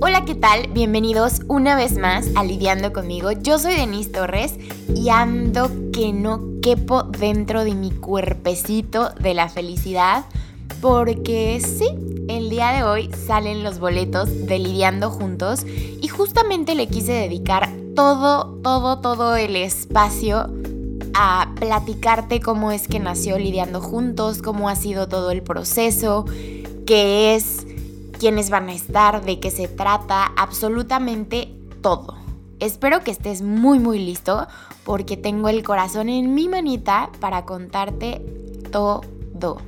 Hola, ¿qué tal? Bienvenidos una vez más a Lidiando conmigo. Yo soy Denise Torres y ando que no quepo dentro de mi cuerpecito de la felicidad porque sí, el día de hoy salen los boletos de Lidiando Juntos y justamente le quise dedicar todo, todo, todo el espacio a platicarte cómo es que nació Lidiando Juntos, cómo ha sido todo el proceso, qué es quiénes van a estar, de qué se trata, absolutamente todo. Espero que estés muy muy listo porque tengo el corazón en mi manita para contarte todo.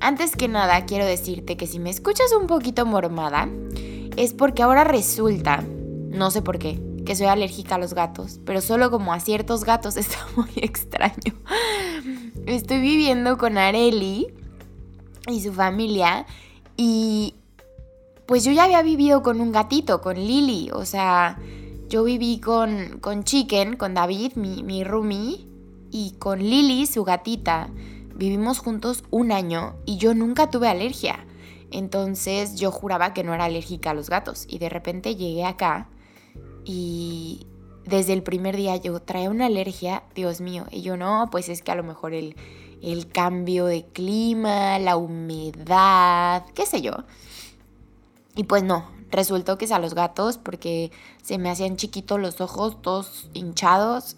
Antes que nada quiero decirte que si me escuchas un poquito mormada es porque ahora resulta, no sé por qué, que soy alérgica a los gatos, pero solo como a ciertos gatos está muy extraño. Estoy viviendo con Areli y su familia y pues yo ya había vivido con un gatito, con Lily, o sea, yo viví con, con Chicken, con David, mi, mi roomie, y con Lily, su gatita. Vivimos juntos un año y yo nunca tuve alergia. Entonces yo juraba que no era alérgica a los gatos. Y de repente llegué acá y desde el primer día yo traía una alergia, Dios mío. Y yo no, pues es que a lo mejor el, el cambio de clima, la humedad, qué sé yo. Y pues no, resultó que es a los gatos porque se me hacían chiquitos los ojos, todos hinchados.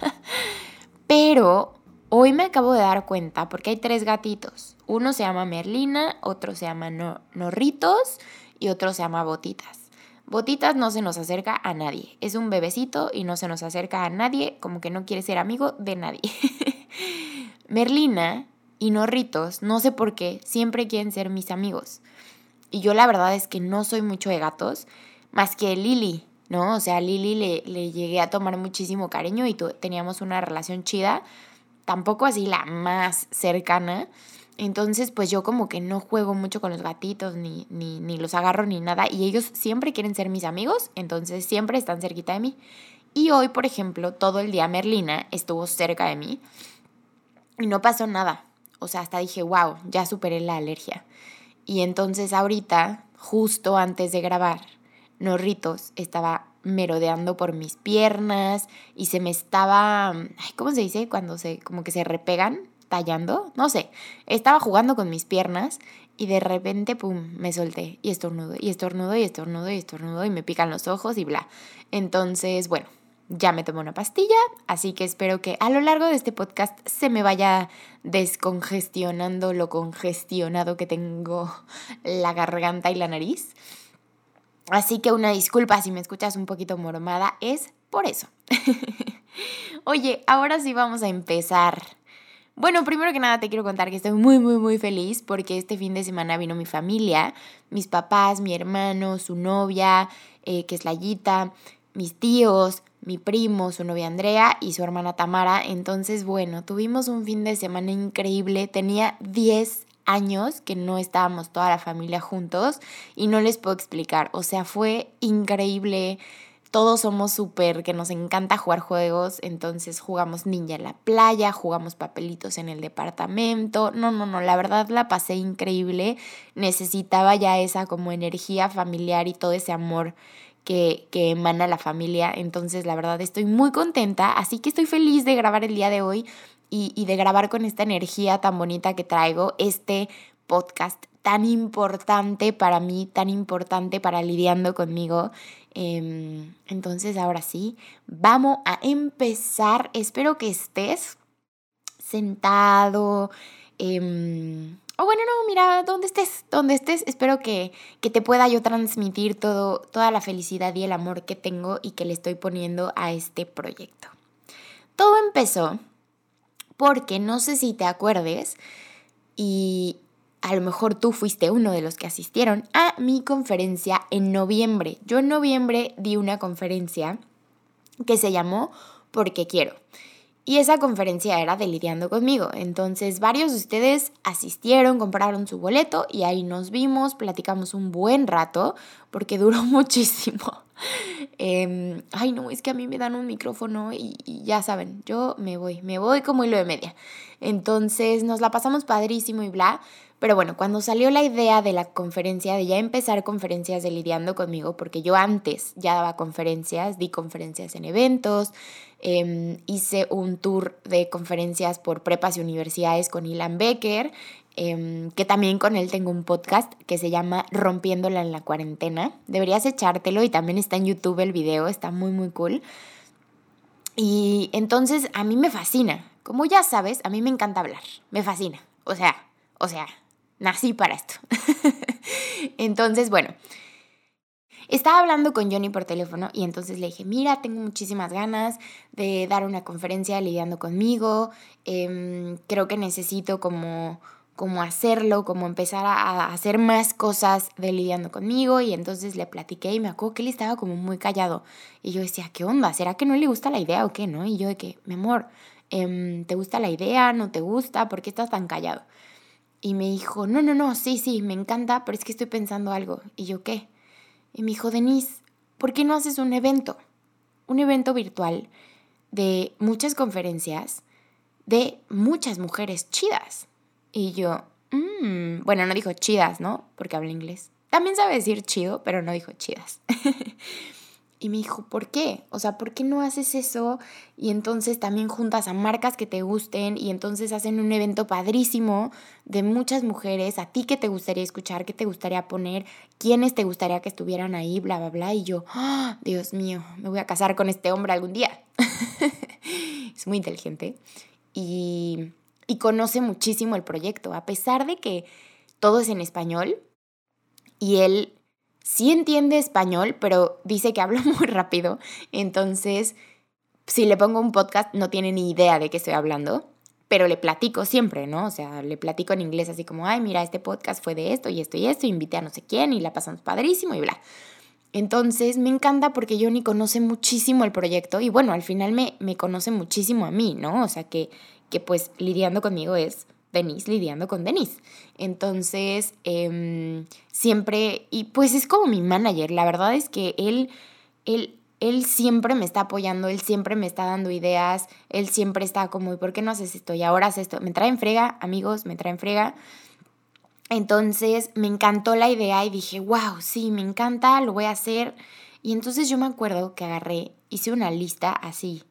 Pero hoy me acabo de dar cuenta porque hay tres gatitos. Uno se llama Merlina, otro se llama Norritos y otro se llama Botitas. Botitas no se nos acerca a nadie. Es un bebecito y no se nos acerca a nadie, como que no quiere ser amigo de nadie. Merlina y Norritos, no sé por qué, siempre quieren ser mis amigos. Y yo la verdad es que no soy mucho de gatos, más que Lily, ¿no? O sea, a Lily le, le llegué a tomar muchísimo cariño y teníamos una relación chida, tampoco así la más cercana. Entonces, pues yo como que no juego mucho con los gatitos, ni, ni, ni los agarro ni nada, y ellos siempre quieren ser mis amigos, entonces siempre están cerquita de mí. Y hoy, por ejemplo, todo el día Merlina estuvo cerca de mí y no pasó nada. O sea, hasta dije, wow, ya superé la alergia. Y entonces ahorita, justo antes de grabar, Norritos estaba merodeando por mis piernas y se me estaba, ¿cómo se dice? Cuando se, como que se repegan, tallando, no sé, estaba jugando con mis piernas y de repente, pum, me solté y estornudo y estornudo y estornudo y estornudo y me pican los ojos y bla. Entonces, bueno, ya me tomé una pastilla, así que espero que a lo largo de este podcast se me vaya descongestionando lo congestionado que tengo la garganta y la nariz. Así que una disculpa si me escuchas un poquito mormada, es por eso. Oye, ahora sí vamos a empezar. Bueno, primero que nada te quiero contar que estoy muy, muy, muy feliz porque este fin de semana vino mi familia, mis papás, mi hermano, su novia, eh, que es la Yita, mis tíos, mi primo, su novia Andrea y su hermana Tamara. Entonces, bueno, tuvimos un fin de semana increíble. Tenía 10 años que no estábamos toda la familia juntos y no les puedo explicar. O sea, fue increíble. Todos somos súper, que nos encanta jugar juegos, entonces jugamos ninja en la playa, jugamos papelitos en el departamento. No, no, no, la verdad la pasé increíble. Necesitaba ya esa como energía familiar y todo ese amor que, emana la familia. Entonces, la verdad, estoy muy contenta. Así que estoy feliz de grabar el día de hoy y, y de grabar con esta energía tan bonita que traigo este podcast tan importante para mí, tan importante para lidiando conmigo. Em, entonces, ahora sí, vamos a empezar. Espero que estés sentado, eh, o bueno, no, mira, donde estés, donde estés, espero que, que te pueda yo transmitir todo, toda la felicidad y el amor que tengo y que le estoy poniendo a este proyecto. Todo empezó porque no sé si te acuerdes y a lo mejor tú fuiste uno de los que asistieron a mi conferencia en noviembre. Yo en noviembre di una conferencia que se llamó Porque quiero. Y esa conferencia era de Lidiando conmigo. Entonces varios de ustedes asistieron, compraron su boleto y ahí nos vimos, platicamos un buen rato porque duró muchísimo. Em, ay, no, es que a mí me dan un micrófono y, y, ya saben, yo me voy, me voy como hilo de media. Entonces nos la pasamos padrísimo y bla, Pero bueno, cuando salió la idea de la conferencia, de ya empezar conferencias de lidiando conmigo, porque yo antes ya daba conferencias, di conferencias en eventos, em, hice un tour de conferencias por prepas y universidades con Ilan Becker, em, que también con él tengo un podcast que se llama Rompiéndola en la cuarentena. Deberías echártelo y también está en YouTube el video, está muy muy cool. Y entonces a mí me fascina. Como ya sabes, a mí me encanta hablar, me fascina. O sea, o sea, nací para esto. entonces, bueno, estaba hablando con Johnny por teléfono y entonces le dije, mira, tengo muchísimas ganas de dar una conferencia lidiando conmigo, em, creo que necesito como como hacerlo, como empezar a, hacer más cosas de lidiando conmigo y entonces le platiqué y me acuerdo que él estaba como muy callado y yo decía, ¿qué onda? ¿Será que no le gusta la idea o qué? ¿No? Y yo de que, mi amor, em, ¿te gusta la idea? ¿No te gusta? ¿Por qué estás tan callado? Y me dijo, no, no, no, sí, sí, me encanta, pero es que estoy pensando algo. Y yo, ¿qué? Y me dijo, Denise, ¿por qué no haces un evento? Un evento virtual de muchas conferencias de muchas mujeres chidas. Y yo, mmm, bueno, no dijo chidas, ¿no? Porque habla inglés. También sabe decir chido, pero no dijo chidas. Y me dijo, ¿por qué? O sea, ¿por qué no haces eso? Y entonces también juntas a marcas que te gusten y entonces hacen un evento padrísimo de muchas mujeres, a ti que te gustaría escuchar, que te gustaría poner, quiénes te gustaría que estuvieran ahí, bla, bla, bla. Y yo, ¡Ah! Dios mío, me voy a casar con este hombre algún día. es muy inteligente y, y conoce muchísimo el proyecto, a pesar de que todo es en español y él sí entiende español, pero dice que hablo muy rápido. Entonces, si le pongo un podcast, no tiene ni idea de qué estoy hablando, pero le platico siempre, ¿no? O sea, le platico en inglés así como, ay, mira, este podcast fue de esto y esto y esto, invité a no sé quién y la pasamos padrísimo y bla. Entonces, me encanta porque Johnny conoce muchísimo el proyecto y bueno, al final me, me conoce muchísimo a mí, ¿no? O sea, que, que pues lidiando conmigo es Denise lidiando con Denise. Entonces, em, siempre, y pues es como mi manager, la verdad es que él, él, él siempre me está apoyando, él siempre me está dando ideas, él siempre está como, ¿y por qué no haces esto? Y ahora haces esto. Me traen frega, amigos, me traen frega. Entonces, me encantó la idea y dije, wow, sí, me encanta, lo voy a hacer. Y entonces yo me acuerdo que agarré, hice una lista así,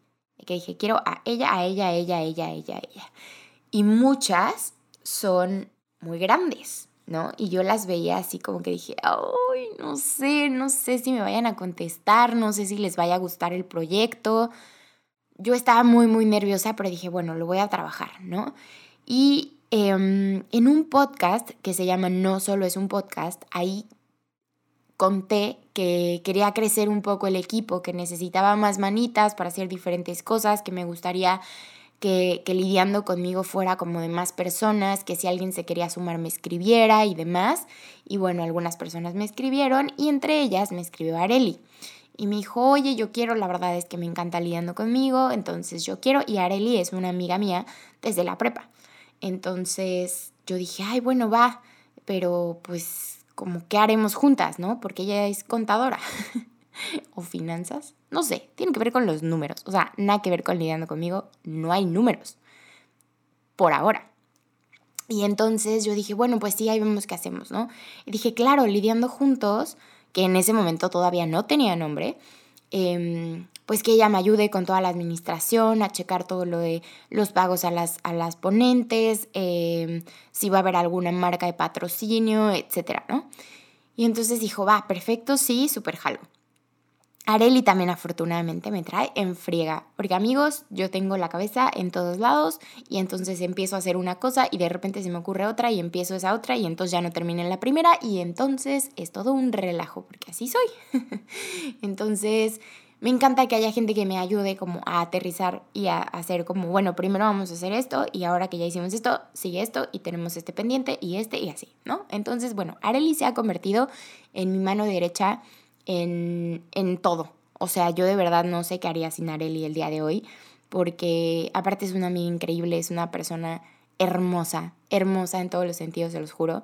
que dije, quiero a ella, a ella, a ella, a ella, a ella, a ella y muchas son muy grandes, ¿no? Y yo las veía así como que dije, ay, no sé, no sé si me vayan a contestar, no sé si les vaya a gustar el proyecto. Yo estaba muy, muy nerviosa, pero dije, bueno, lo voy a trabajar, ¿no? Y em, en un podcast que se llama No solo es un podcast, ahí conté que quería crecer un poco el equipo, que necesitaba más manitas para hacer diferentes cosas, que me gustaría que, lidiando conmigo fuera como de más personas, que si alguien se quería sumar me escribiera y demás. Y bueno, algunas personas me escribieron y entre ellas me escribió Areli. Y me dijo, oye, yo quiero, la verdad es que me encanta lidiando conmigo, entonces yo quiero. Y Areli es una amiga mía desde la prepa. Entonces yo dije, ay, bueno, va, pero pues como, ¿qué haremos juntas, no? Porque ella es contadora. o finanzas, no sé, tiene que ver con los números, o sea, nada que ver con lidiando conmigo, no hay números, por ahora. Y entonces yo dije, bueno, pues sí, ahí vemos qué hacemos, ¿no? Y dije, claro, lidiando juntos, que en ese momento todavía no tenía nombre, em, pues que ella me ayude con toda la administración, a checar todo lo de los pagos a las, a las ponentes, em, si va a haber alguna marca de patrocinio, etcétera, ¿no? Y entonces dijo, va, perfecto, sí, súper jalo. Areli también afortunadamente me trae en friega, porque amigos, yo tengo la cabeza en todos lados y entonces empiezo a hacer una cosa y de repente se me ocurre otra y empiezo esa otra y entonces ya no termina en la primera y entonces es todo un relajo, porque así soy. entonces, me encanta que haya gente que me ayude como a aterrizar y a hacer como, bueno, primero vamos a hacer esto y ahora que ya hicimos esto, sigue esto y tenemos este pendiente y este y así, ¿no? Entonces, bueno, Areli se ha convertido en mi mano derecha en, todo. O sea, yo de verdad no sé qué haría sin Areli el día de hoy, porque aparte es una amiga increíble, es una persona hermosa, hermosa en todos los sentidos, se los juro.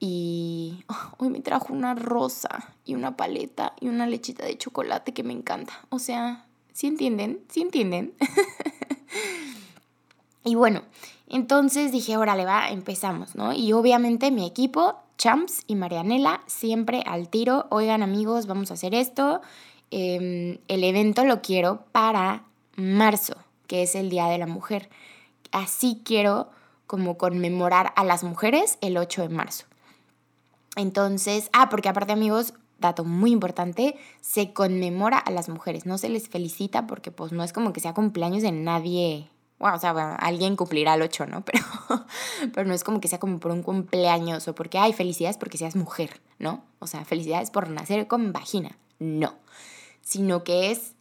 Y hoy me trajo una rosa y una paleta y una lechita de chocolate que me encanta. O sea, ¿sí entienden? ¿Sí entienden? y bueno, Entonces dije, órale, va, empezamos, ¿no? Y obviamente mi equipo, Champs y Marianela, siempre al tiro, oigan amigos, vamos a hacer esto. Em, el evento lo quiero para marzo, que es el Día de la Mujer. Así quiero como conmemorar a las mujeres el 8 de marzo. Entonces, ah, porque aparte amigos, dato muy importante, se conmemora a las mujeres, no se les felicita porque pues no es como que sea cumpleaños de nadie bueno, o sea, alguien cumplirá el 8, ¿no? Pero, pero no es como que sea como por un cumpleaños o porque, hay felicidades porque seas mujer, ¿no? O sea, felicidades por nacer con vagina, no. Sino que es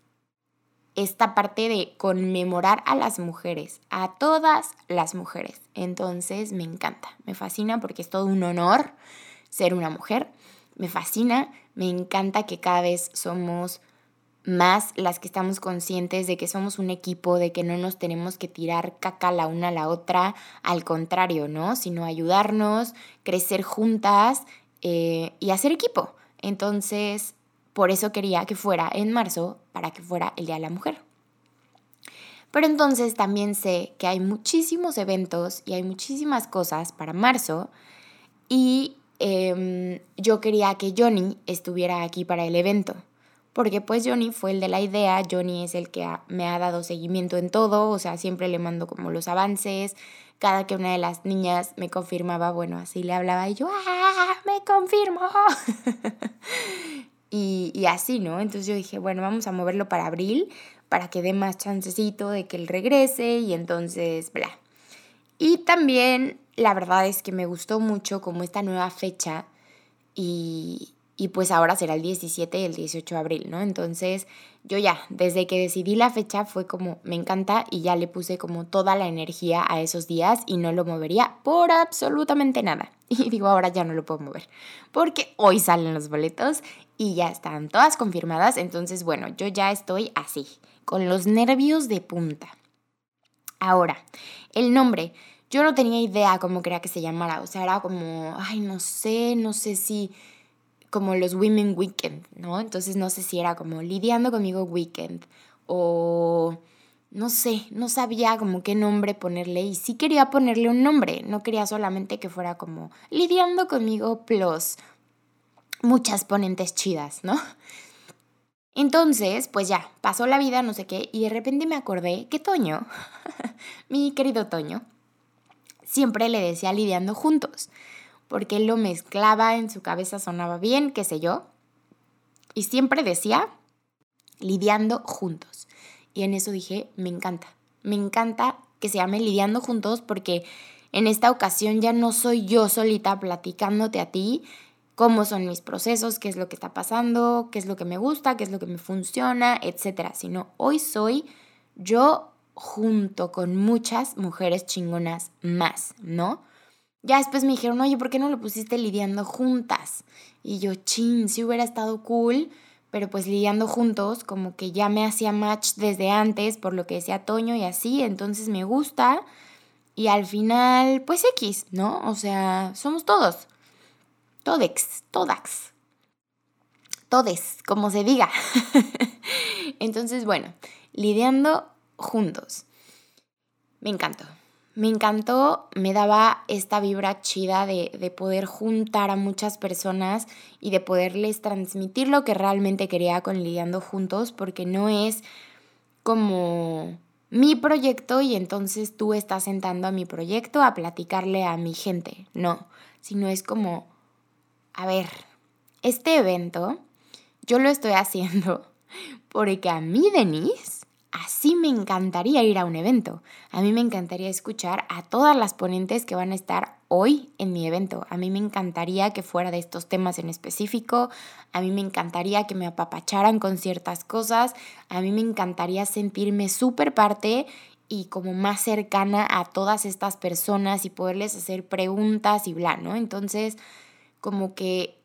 esta parte de conmemorar a las mujeres, a todas las mujeres. Entonces me encanta, me fascina porque es todo un honor ser una mujer. Me fascina, me encanta que cada vez somos más las que estamos conscientes de que somos un equipo, de que no nos tenemos que tirar caca la una a la otra, al contrario, ¿no? Sino ayudarnos, crecer juntas eh, y hacer equipo. Entonces, por eso quería que fuera en marzo, para que fuera el Día de la Mujer. Pero entonces también sé que hay muchísimos eventos y hay muchísimas cosas para marzo y em, yo quería que Johnny estuviera aquí para el evento porque pues Johnny fue el de la idea, Johnny es el que me ha dado seguimiento en todo, o sea, siempre le mando como los avances, cada que una de las niñas me confirmaba, bueno, así le hablaba y yo, ¡ah, me confirmo! y, y así, ¿no? Entonces yo dije, bueno, vamos a moverlo para abril, para que dé más chancecito de que él regrese y entonces, bla. Y también, la verdad es que me gustó mucho como esta nueva fecha y, y pues ahora será el 17 y el 18 de abril, ¿no? Entonces yo ya, desde que decidí la fecha fue como, me encanta y ya le puse como toda la energía a esos días y no lo movería por absolutamente nada. Y digo, ahora ya no lo puedo mover, porque hoy salen los boletos y ya están todas confirmadas, entonces bueno, yo ya estoy así, con los nervios de punta. Ahora, el nombre. Yo no tenía idea cómo quería que se llamara, o sea, era como, ay, no sé, no sé si como los Women Weekend, ¿no? Entonces no sé si era como lidiando conmigo weekend o no sé, no sabía como qué nombre ponerle y sí quería ponerle un nombre, no quería solamente que fuera como lidiando conmigo plus muchas ponentes chidas, ¿no? Entonces, pues ya, pasó la vida, no sé qué, y de repente me acordé que Toño, mi querido Toño, siempre le decía lidiando juntos porque él lo mezclaba, en su cabeza sonaba bien, qué sé yo. Y siempre decía, lidiando juntos. Y en eso dije, me encanta, me encanta que se llame lidiando juntos porque en esta ocasión ya no soy yo solita platicándote a ti cómo son mis procesos, qué es lo que está pasando, qué es lo que me gusta, qué es lo que me funciona, etcétera, sino hoy soy yo junto con muchas mujeres chingonas más, ¿no? Ya después me dijeron, oye, ¿por qué no lo pusiste lidiando juntas? Y yo, chin, sí hubiera estado cool, pero pues lidiando juntos, como que ya me hacía match desde antes, por lo que decía Toño y así, entonces me gusta. Y al final, pues X, ¿no? O sea, somos todos. Todex, todax. Todes, como se diga. entonces, bueno, lidiando juntos. Me encantó me encantó, me daba esta vibra chida de, de, poder juntar a muchas personas y de poderles transmitir lo que realmente quería con Lidiando Juntos, porque no es como mi proyecto y entonces tú estás sentando a mi proyecto a platicarle a mi gente, no, sino es como, a ver, este evento yo lo estoy haciendo porque a mí, Denise, Así me encantaría ir a un evento. A mí me encantaría escuchar a todas las ponentes que van a estar hoy en mi evento. A mí me encantaría que fuera de estos temas en específico. A mí me encantaría que me apapacharan con ciertas cosas. A mí me encantaría sentirme súper parte y como más cercana a todas estas personas y poderles hacer preguntas y bla, ¿no? Entonces, como que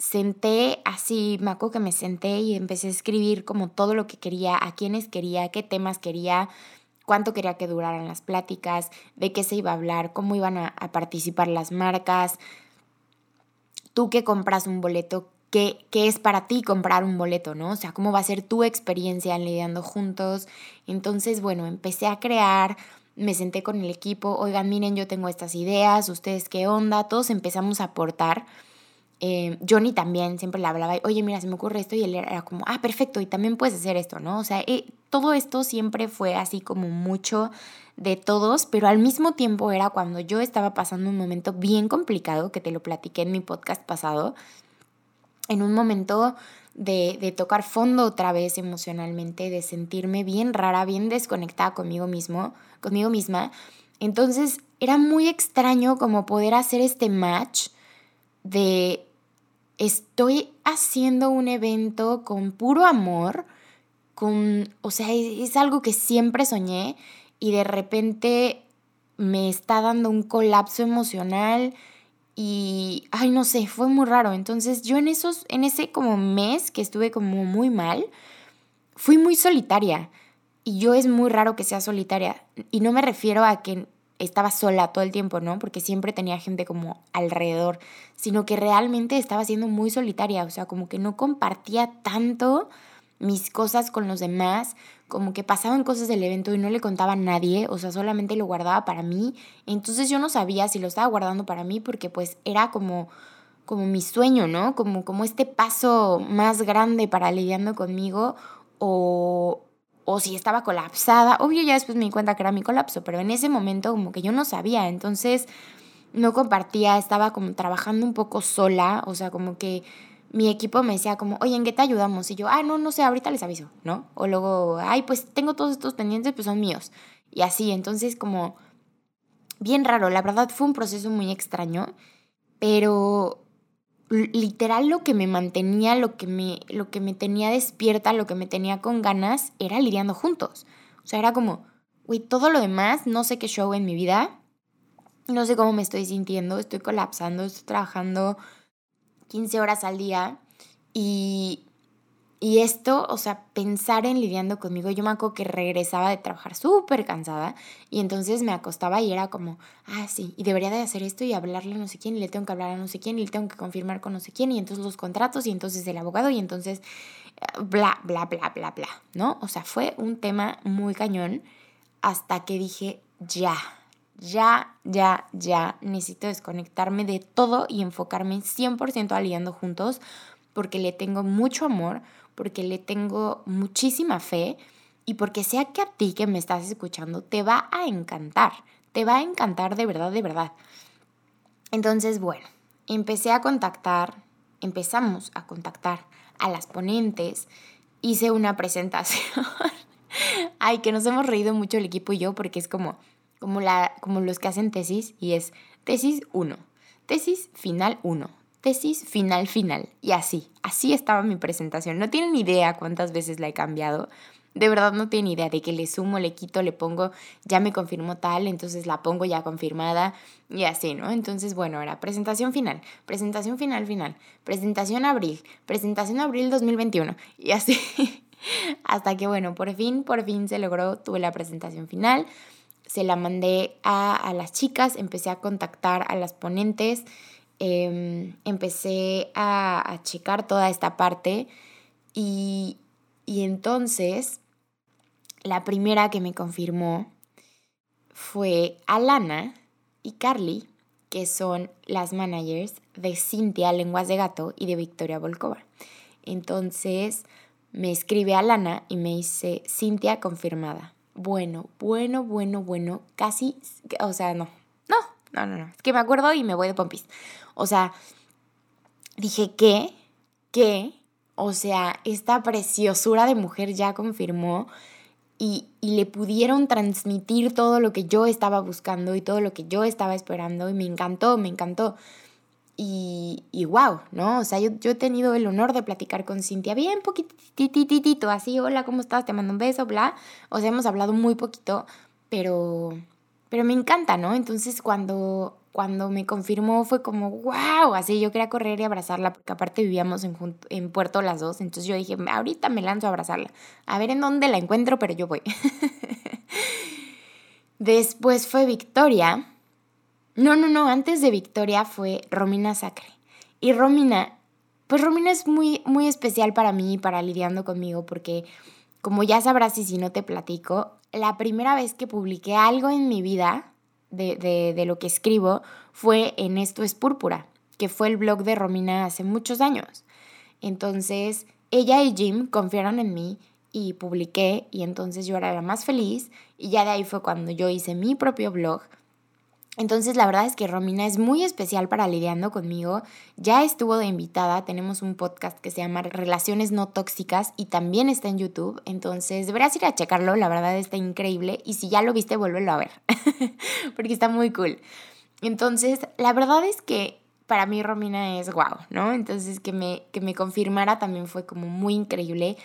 senté así, me acuerdo que me senté y empecé a escribir como todo lo que quería, a quiénes quería, qué temas quería, cuánto quería que duraran las pláticas, de qué se iba a hablar, cómo iban a, participar las marcas. Tú que compras un boleto, ¿qué, ¿qué, es para ti comprar un boleto, no? O sea, cómo va a ser tu experiencia en lidiando juntos. Entonces, bueno, empecé a crear me senté con el equipo, oigan, miren, yo tengo estas ideas, ustedes qué onda, todos empezamos a aportar. Eh, Johnny también siempre le hablaba, oye, mira, se me ocurre esto, y él era como, ah, perfecto, y también puedes hacer esto, ¿no? O sea, eh, todo esto siempre fue así como mucho de todos, pero al mismo tiempo era cuando yo estaba pasando un momento bien complicado, que te lo platiqué en mi podcast pasado, en un momento de, de, tocar fondo otra vez emocionalmente, de sentirme bien rara, bien desconectada conmigo mismo, conmigo misma. Entonces era muy extraño como poder hacer este match de estoy haciendo un evento con puro amor, con, o sea, es, algo que siempre soñé y de repente me está dando un colapso emocional y, ay, no sé, fue muy raro. Entonces yo en esos, en ese como mes que estuve como muy mal, fui muy solitaria. Y yo es muy raro que sea solitaria. Y no me refiero a que estaba sola todo el tiempo, ¿no? Porque siempre tenía gente como alrededor, sino que realmente estaba siendo muy solitaria, o sea, como que no compartía tanto mis cosas con los demás, como que pasaban cosas del evento y no le contaba a nadie, o sea, solamente lo guardaba para mí. Entonces yo no sabía si lo estaba guardando para mí porque pues era como como mi sueño, ¿no? Como como este paso más grande para lidiando conmigo o o si estaba colapsada. Obvio, ya después me di cuenta que era mi colapso, pero en ese momento como que yo no sabía, entonces no compartía, estaba como trabajando un poco sola, o sea, como que mi equipo me decía como, oye, ¿en qué te ayudamos? Y yo, ah, no, no sé, ahorita les aviso, ¿no? O luego, ay, pues tengo todos estos pendientes, pues son míos. Y así, entonces como bien raro, la verdad fue un proceso muy extraño, pero literal lo que me mantenía, lo que me, lo que me tenía despierta, lo que me tenía con ganas, era lidiando juntos. O sea, era como, güey, todo lo demás, no sé qué show en mi vida, no sé cómo me estoy sintiendo, estoy colapsando, estoy trabajando 15 horas al día y y esto, o sea, pensar en lidiando conmigo, yo me acuerdo que regresaba de trabajar súper cansada y entonces me acostaba y era como, ah, sí, y debería de hacer esto y hablarle a no sé quién y le tengo que hablar a no sé quién y le tengo que confirmar con no sé quién y entonces los contratos y entonces el abogado y entonces eh, bla, bla, bla, bla, bla, ¿no? O sea, fue un tema muy cañón hasta que dije, ya, ya, ya, ya, necesito desconectarme de todo y enfocarme 100% a lidiando juntos porque le tengo mucho amor porque le tengo muchísima fe y porque sea que a ti que me estás escuchando te va a encantar, te va a encantar de verdad, de verdad. Entonces, bueno, empecé a contactar, empezamos a contactar a las ponentes, hice una presentación. Ay, que nos hemos reído mucho el equipo y yo porque es como, como, la, como los que hacen tesis y es tesis 1, tesis final 1, tesis final final. Y así, así estaba mi presentación. No tienen idea cuántas veces la he cambiado. De verdad no tienen idea de que le sumo, le quito, le pongo, ya me confirmó tal, entonces la pongo ya confirmada y así, ¿no? Entonces, bueno, era presentación final, presentación final final, presentación abril, presentación abril 2021 y así. Hasta que, bueno, por fin, por fin se logró, tuve la presentación final, se la mandé a, a las chicas, empecé a contactar a las ponentes Em, empecé a, checar toda esta parte y, y entonces la primera que me confirmó fue Alana y Carly, que son las managers de Cintia Lenguas de Gato y de Victoria Volkova. Entonces me escribe Alana y me dice, Cintia confirmada. Bueno, bueno, bueno, bueno, casi, o sea, no, no, no, no, no, es que me acuerdo y me voy de pompis. O sea, dije, ¿qué? ¿Qué? O sea, esta preciosura de mujer ya confirmó y, le pudieron transmitir todo lo que yo estaba buscando y todo lo que yo estaba esperando y me encantó, me encantó. Y, y wow, ¿no? O sea, yo, yo, he tenido el honor de platicar con Cintia bien poquitititito, así, hola, ¿cómo estás? Te mando un beso, bla. O sea, hemos hablado muy poquito, pero, pero me encanta, ¿no? Entonces, cuando cuando me confirmó fue como, wow, así yo quería correr y abrazarla, porque aparte vivíamos en, en Puerto las dos, entonces yo dije, ahorita me lanzo a abrazarla, a ver en dónde la encuentro, pero yo voy. Después fue Victoria. No, no, no, antes de Victoria fue Romina Sacre. Y Romina, pues Romina es muy, muy especial para mí para lidiando conmigo, porque como ya sabrás y si no te platico, la primera vez que publiqué algo en mi vida de, de, de lo que escribo fue en Esto es Púrpura, que fue el blog de Romina hace muchos años. Entonces, ella y Jim confiaron en mí y publiqué y entonces yo era la más feliz y ya de ahí fue cuando yo hice mi propio blog. Entonces la verdad es que Romina es muy especial para lidiando conmigo. Ya estuvo de invitada, tenemos un podcast que se llama Relaciones no tóxicas y también está en YouTube. Entonces deberás ir a checarlo, la verdad está increíble y si ya lo viste, vuélvelo a ver, porque está muy cool. Entonces la verdad es que para mí Romina es guau, ¿no? Entonces que me, que me confirmara también fue como muy increíble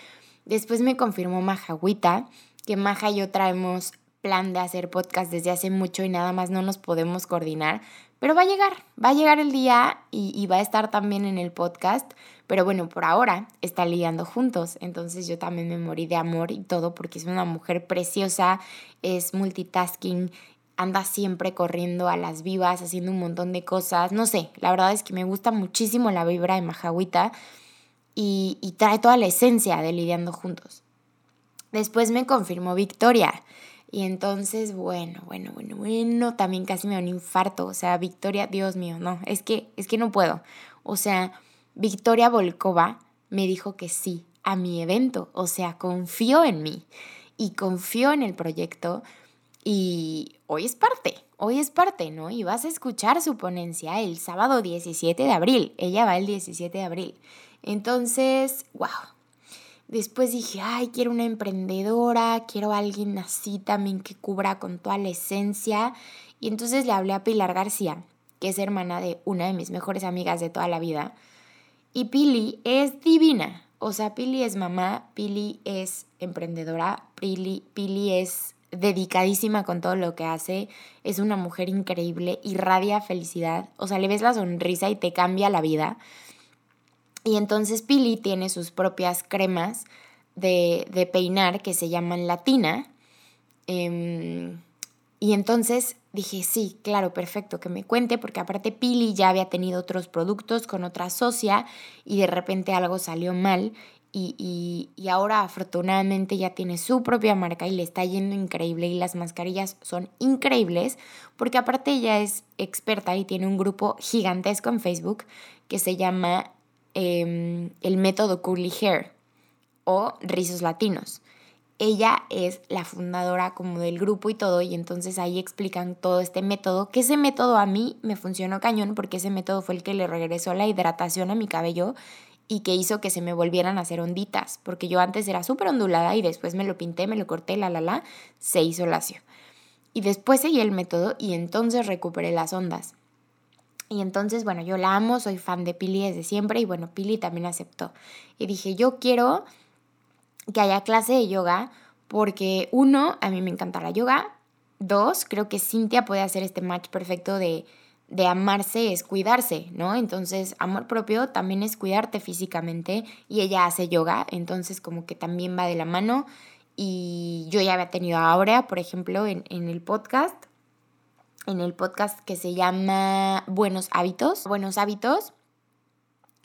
Después me confirmó Majahuita, que Maja y yo traemos plan de hacer podcast desde hace mucho y nada más no nos podemos coordinar. Pero va a llegar, va a llegar el día y, va a estar también en el podcast. Pero bueno, por ahora está lidiando juntos. Entonces yo también me morí de amor y todo porque es una mujer preciosa, es multitasking, anda siempre corriendo a las vivas, haciendo un montón de cosas. No sé, la verdad es que me gusta muchísimo la vibra de Majahuita y, trae toda la esencia de lidiando juntos. Después me confirmó Victoria. Y entonces, bueno, bueno, bueno, bueno, también casi me da un infarto. O sea, Victoria, Dios mío, no, es que, es que no puedo. O sea, Victoria Volkova me dijo que sí a mi evento. O sea, confió en mí y confió en el proyecto. Y hoy es parte, hoy es parte, ¿no? Y vas a escuchar su ponencia el sábado 17 de abril. Ella va el 17 de abril. Entonces, wow. Después dije, ay, quiero una emprendedora, quiero alguien así también que cubra con toda la esencia. Y entonces le hablé a Pilar García, que es hermana de una de mis mejores amigas de toda la vida. Y Pili es divina. O sea, Pili es mamá, Pili es emprendedora, Pili, Pili es dedicadísima con todo lo que hace, es una mujer increíble, irradia felicidad. O sea, le ves la sonrisa y te cambia la vida. Y entonces Pili tiene sus propias cremas de, peinar que se llaman Latina. Em, y entonces dije, sí, claro, perfecto, que me cuente, porque aparte Pili ya había tenido otros productos con otra socia y de repente algo salió mal y, y, ahora afortunadamente ya tiene su propia marca y le está yendo increíble y las mascarillas son increíbles porque aparte ella es experta y tiene un grupo gigantesco en Facebook que se llama Em, el método Curly Hair o Rizos Latinos. Ella es la fundadora como del grupo y todo, y entonces ahí explican todo este método, que ese método a mí me funcionó cañón porque ese método fue el que le regresó la hidratación a mi cabello y que hizo que se me volvieran a hacer onditas, porque yo antes era súper ondulada y después me lo pinté, me lo corté, la la la, se hizo lacio. Y después seguí el método y entonces recuperé las ondas. Y entonces, bueno, yo la amo, soy fan de Pili desde siempre y bueno, Pili también aceptó. Y dije, yo quiero que haya clase de yoga porque uno, a mí me encanta la yoga. Dos, creo que Cintia puede hacer este match perfecto de, de amarse es cuidarse, ¿no? Entonces, amor propio también es cuidarte físicamente y ella hace yoga, entonces como que también va de la mano. Y yo ya había tenido a Aurea, por ejemplo, en, en el podcast en el podcast que se llama Buenos Hábitos. Buenos Hábitos.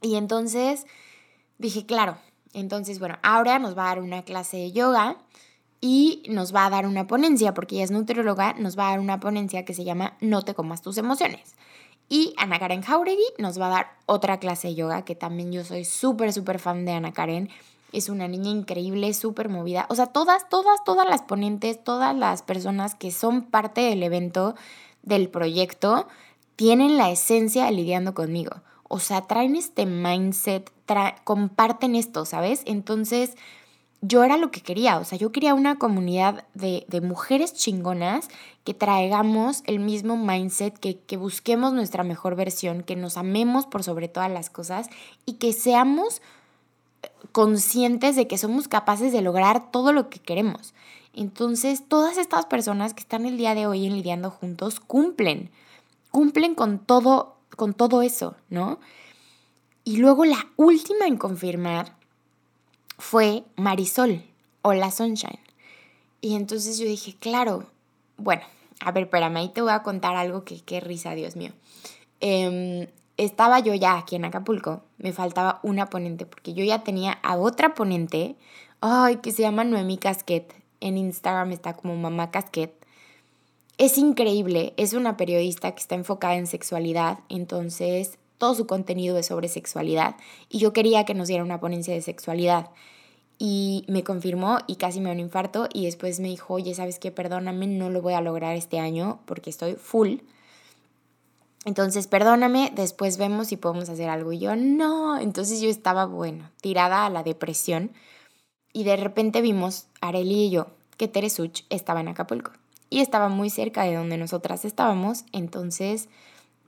Y entonces dije, claro, entonces, bueno, ahora nos va a dar una clase de yoga y nos va a dar una ponencia, porque ella es nutrióloga, nos va a dar una ponencia que se llama No te comas tus emociones. Y Ana Karen Jauregui nos va a dar otra clase de yoga, que también yo soy súper, súper fan de Ana Karen. Es una niña increíble, súper movida. O sea, todas, todas, todas las ponentes, todas las personas que son parte del evento del proyecto tienen la esencia de lidiando conmigo. O sea, traen este mindset, comparten esto, ¿sabes? Entonces, yo era lo que quería, o sea, yo quería una comunidad de, mujeres chingonas que traigamos el mismo mindset, que, que, busquemos nuestra mejor versión, que nos amemos por sobre todas las cosas y que seamos conscientes de que somos capaces de lograr todo lo que queremos. Entonces, todas estas personas que están el día de hoy en lidiando juntos cumplen, cumplen con todo, con todo eso, ¿no? Y luego la última en confirmar fue Marisol o la Sunshine. Y entonces yo dije, claro, bueno, a ver, espérame, ahí te voy a contar algo que qué risa, Dios mío. Em, estaba yo ya aquí en Acapulco, me faltaba una ponente, porque yo ya tenía a otra ponente, ay, que se llama Noemi Casquet en Instagram está como Mamá Casquet. Es increíble, es una periodista que está enfocada en sexualidad, entonces todo su contenido es sobre sexualidad y yo quería que nos diera una ponencia de sexualidad. Y me confirmó y casi me dio un infarto y después me dijo, oye, ¿sabes qué? Perdóname, no lo voy a lograr este año porque estoy full. Entonces, perdóname, después vemos si podemos hacer algo. Y yo, no. Entonces yo estaba, bueno, tirada a la depresión. Y de repente vimos, Areli y yo, que Teresuch estaba en Acapulco. Y estaba muy cerca de donde nosotras estábamos. Entonces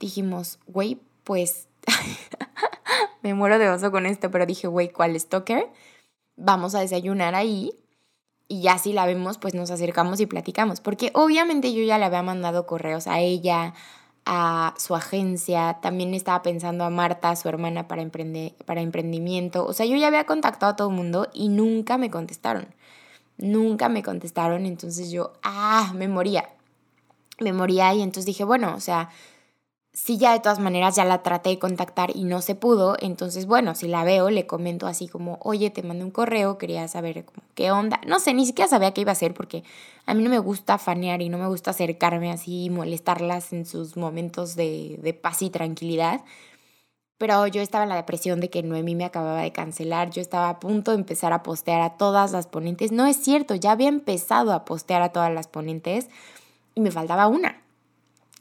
dijimos, güey, pues me muero de oso con esto, pero dije, güey, ¿cuál stalker? vamos a desayunar ahí y ya si la vemos, pues nos acercamos y platicamos. Porque obviamente yo ya le había mandado correos a ella, a su agencia, también estaba pensando a Marta, su hermana, para, emprender, para emprendimiento. O sea, yo ya había contactado a todo el mundo y nunca me contestaron. Nunca me contestaron, entonces yo, ah, me moría. Me moría y entonces dije, bueno, o sea, si ya de todas maneras ya la traté de contactar y no se pudo, entonces bueno, si la veo le comento así como, oye, te mandé un correo, quería saber qué onda. No sé, ni siquiera sabía qué iba a hacer porque a mí no me gusta fanear y no me gusta acercarme así y molestarlas en sus momentos de, de paz y tranquilidad. Pero yo estaba en la depresión de que Noemí me acababa de cancelar, yo estaba a punto de empezar a postear a todas las ponentes. No es cierto, ya había empezado a postear a todas las ponentes y me faltaba una.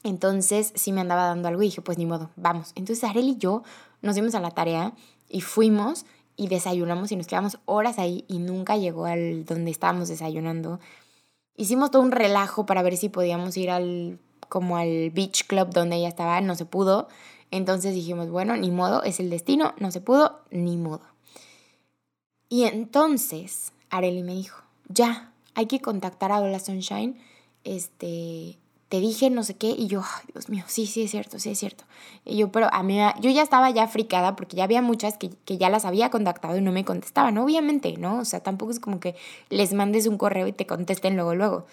Entonces sí me andaba dando algo y dije, pues ni modo, vamos. Entonces Arel y yo nos dimos a la tarea y fuimos y desayunamos y nos quedamos horas ahí y nunca llegó al donde estábamos desayunando. Hicimos todo un relajo para ver si podíamos ir al como al beach club donde ella estaba, no se pudo. Entonces dijimos, bueno, ni modo, es el destino, no se pudo, ni modo. Y entonces Areli me dijo, ya, hay que contactar a Hola Sunshine, este, te dije no sé qué, y yo, ay, Dios mío, sí, sí es cierto, sí es cierto. Y yo, pero a mí, yo ya estaba ya fricada porque ya había muchas que, que ya las había contactado y no me contestaban, obviamente, ¿no? O sea, tampoco es como que les mandes un correo y te contesten luego, luego.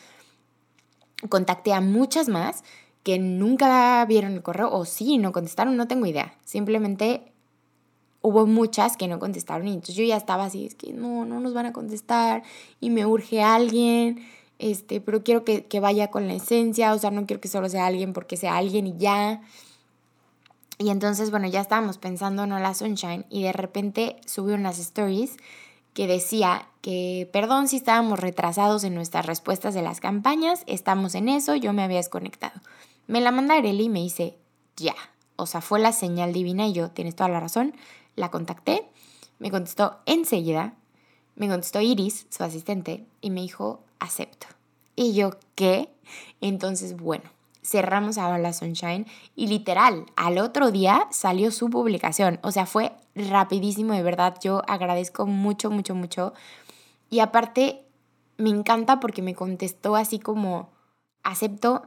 Contacté a muchas más que nunca vieron el correo, o sí, no contestaron, no tengo idea. Simplemente hubo muchas que no contestaron y entonces yo ya estaba así, es que no, no nos van a contestar y me urge alguien este, pero quiero que, vaya con la esencia, o sea, no quiero que solo sea alguien porque sea alguien y ya. Y entonces, bueno, ya estábamos pensando en la Sunshine y de repente subí unas stories que decía que, perdón si estábamos retrasados en nuestras respuestas de las campañas, estamos en eso, yo me había desconectado. Me la manda Areli y me dice, ya, o sea, fue la señal divina y yo, tienes toda la razón, la contacté, me contestó enseguida, me contestó Iris, su asistente, y me dijo, acepto. Y yo, ¿qué? Entonces, bueno, cerramos a la Sunshine y literal, al otro día salió su publicación. O sea, fue rapidísimo, de verdad. Yo agradezco mucho, mucho, mucho. Y aparte, me encanta porque me contestó así como, acepto.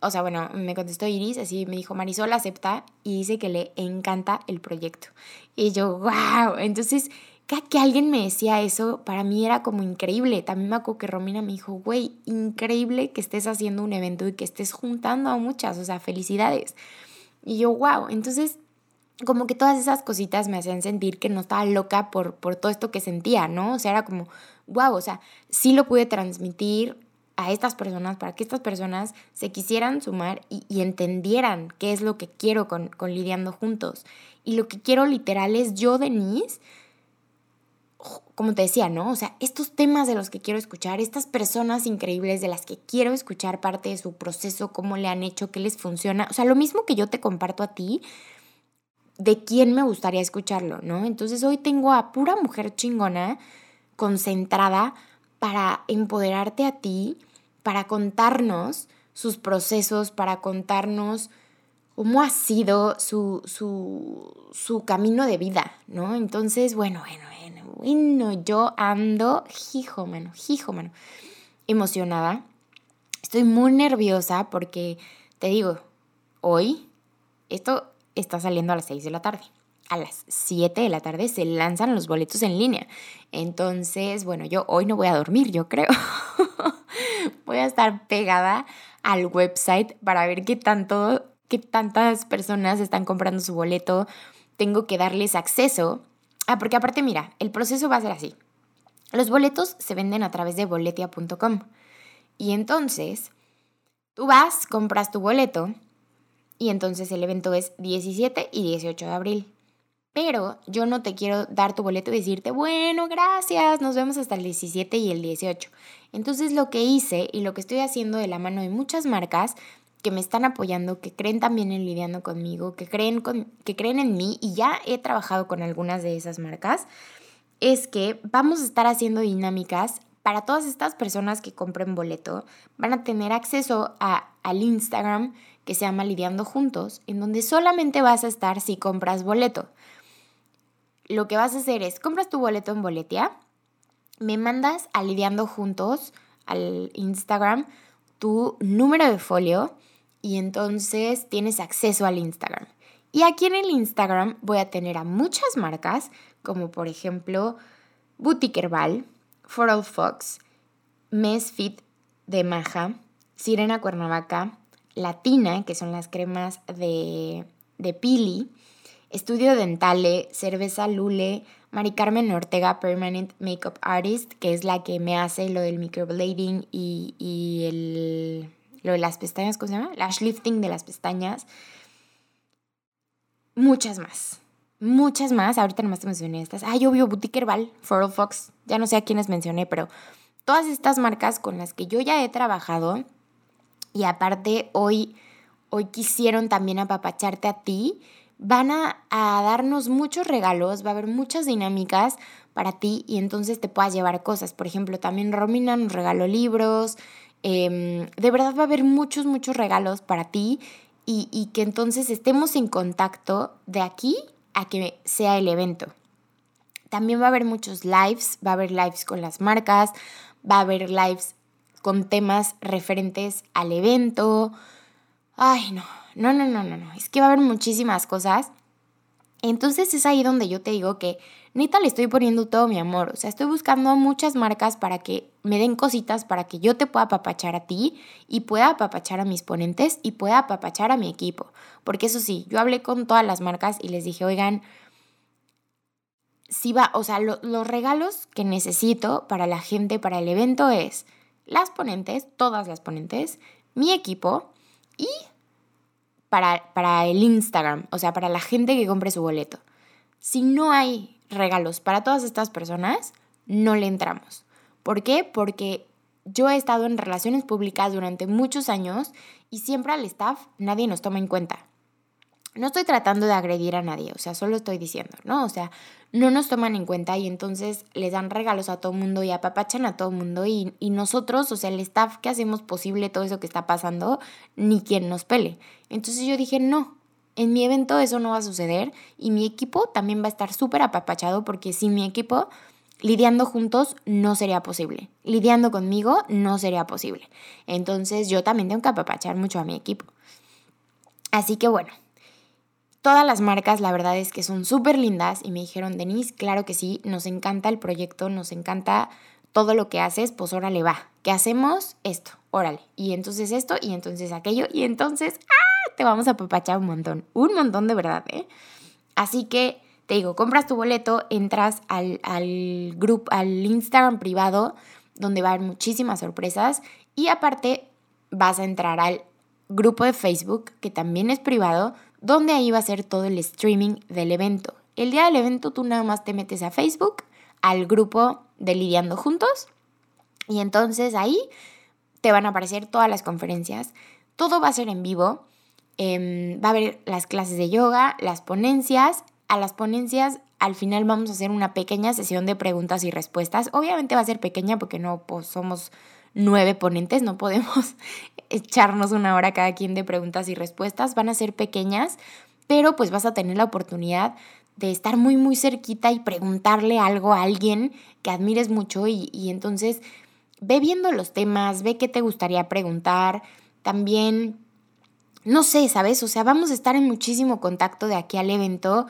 O sea, bueno, me contestó Iris, así me dijo, Marisol acepta y dice que le encanta el proyecto. Y yo, wow. Entonces, cada que alguien me decía eso, para mí era como increíble. También me acuerdo que Romina me dijo, güey, increíble que estés haciendo un evento y que estés juntando a muchas, o sea, felicidades. Y yo, wow, entonces como que todas esas cositas me hacían sentir que no estaba loca por, por todo esto que sentía, ¿no? O sea, era como, wow, o sea, sí lo pude transmitir a estas personas para que estas personas se quisieran sumar y, y entendieran qué es lo que quiero con, con Lidiando Juntos. Y lo que quiero literal es yo, Denise, como te decía, ¿no? O sea, estos temas de los que quiero escuchar, estas personas increíbles de las que quiero escuchar parte de su proceso, cómo le han hecho, qué les funciona. O sea, lo mismo que yo te comparto a ti, de quién me gustaría escucharlo, ¿no? Entonces hoy tengo a pura mujer chingona, concentrada, para empoderarte a ti, para contarnos sus procesos, para contarnos cómo ha sido su, su, su camino de vida, ¿no? Entonces, bueno, bueno, bueno, yo ando, hijo, mano, hijo, mano, emocionada. Estoy muy nerviosa porque, te digo, hoy esto está saliendo a las 6 de la tarde. A las 7 de la tarde se lanzan los boletos en línea. Entonces, bueno, yo hoy no voy a dormir, yo creo. voy a estar pegada al website para ver qué tanto, tantas personas están comprando su boleto. Tengo que darles acceso Ah, porque aparte, mira, el proceso va a ser así. Los boletos se venden a través de boletia.com. Y entonces, tú vas, compras tu boleto y entonces el evento es 17 y 18 de abril. Pero yo no te quiero dar tu boleto y decirte, bueno, gracias, nos vemos hasta el 17 y el 18. Entonces lo que hice y lo que estoy haciendo de la mano de muchas marcas que me están apoyando, que creen también en lidiando conmigo, que creen, con, que creen en mí y ya he trabajado con algunas de esas marcas, es que vamos a estar haciendo dinámicas para todas estas personas que compren boleto. Van a tener acceso a, al Instagram que se llama Lidiando Juntos, en donde solamente vas a estar si compras boleto lo que vas a hacer es, compras tu boleto en Boletia, me mandas a Lidiando Juntos al Instagram tu número de folio y entonces tienes acceso al Instagram. Y aquí en el Instagram voy a tener a muchas marcas, como por ejemplo Boutique Herbal, For Fox, Mesfit de Maja, Sirena Cuernavaca, Latina, que son las cremas de, de Pili, Estudio Dentale, Cerveza Lule, Mari Carmen Ortega, Permanent Makeup Artist, que es la que me hace lo del microblading y, y el, lo de las pestañas, ¿cómo se llama? Lash lifting de las pestañas. Muchas más. Muchas más. Ahorita nomás te mencioné estas. Ah, yo vi Boutique Herbal, Foral Fox. Ya no sé a quiénes mencioné, pero todas estas marcas con las que yo ya he trabajado y aparte hoy, hoy quisieron también apapacharte a ti van a, darnos muchos regalos, va a haber muchas dinámicas para ti y entonces te puedas llevar cosas. Por ejemplo, también Romina nos regaló libros. Em, de verdad va a haber muchos, muchos regalos para ti y, y que entonces estemos en contacto de aquí a que sea el evento. También va a haber muchos lives, va a haber lives con las marcas, va a haber lives con temas referentes al evento. Ay, no, no, no, no, no, no. Es que va a haber muchísimas cosas. Entonces es ahí donde yo te digo que neta le estoy poniendo todo mi amor. O sea, estoy buscando muchas marcas para que me den cositas para que yo te pueda apapachar a ti y pueda apapachar a mis ponentes y pueda apapachar a mi equipo. Porque eso sí, yo hablé con todas las marcas y les dije, oigan, si va, o sea, los regalos que necesito para la gente, para el evento es las ponentes, todas las ponentes, mi equipo y para, el Instagram, o sea, para la gente que compre su boleto. Si no hay regalos para todas estas personas, no le entramos. ¿Por qué? Porque yo he estado en relaciones públicas durante muchos años y siempre al staff nadie nos toma en cuenta no estoy tratando de agredir a nadie, o sea, solo estoy diciendo, ¿no? O sea, no nos toman en cuenta y entonces les dan regalos a todo mundo y apapachan a todo mundo y, y nosotros, o sea, el staff que hacemos posible todo eso que está pasando, ni quien nos pele. Entonces yo dije, no, en mi evento eso no va a suceder y mi equipo también va a estar súper apapachado porque sin mi equipo, lidiando juntos no sería posible. Lidiando conmigo no sería posible. Entonces yo también tengo que apapachar mucho a mi equipo. Así que bueno, Todas las marcas, la verdad es que son súper lindas y me dijeron, Denise, claro que sí, nos encanta el proyecto, nos encanta todo lo que haces, pues órale va. ¿Qué hacemos? Esto, órale. Y entonces esto, y entonces aquello, y entonces, ¡ah! Te vamos a papachar un montón, un montón de verdad, ¿eh? Así que te digo, compras tu boleto, entras al, al grupo, al Instagram privado, donde va a haber muchísimas sorpresas, y aparte vas a entrar al grupo de Facebook, que también es privado, donde ahí va a ser todo el streaming del evento. El día del evento tú nada más te metes a Facebook, al grupo de Lidiando Juntos, y entonces ahí te van a aparecer todas las conferencias. Todo va a ser en vivo. Em, va a haber las clases de yoga, las ponencias. A las ponencias al final vamos a hacer una pequeña sesión de preguntas y respuestas. Obviamente va a ser pequeña porque no pues, somos nueve ponentes, no podemos echarnos una hora cada quien de preguntas y respuestas, van a ser pequeñas, pero pues vas a tener la oportunidad de estar muy muy cerquita y preguntarle algo a alguien que admires mucho y, y entonces ve viendo los temas, ve qué te gustaría preguntar, también, no sé, ¿sabes? O sea, vamos a estar en muchísimo contacto de aquí al evento.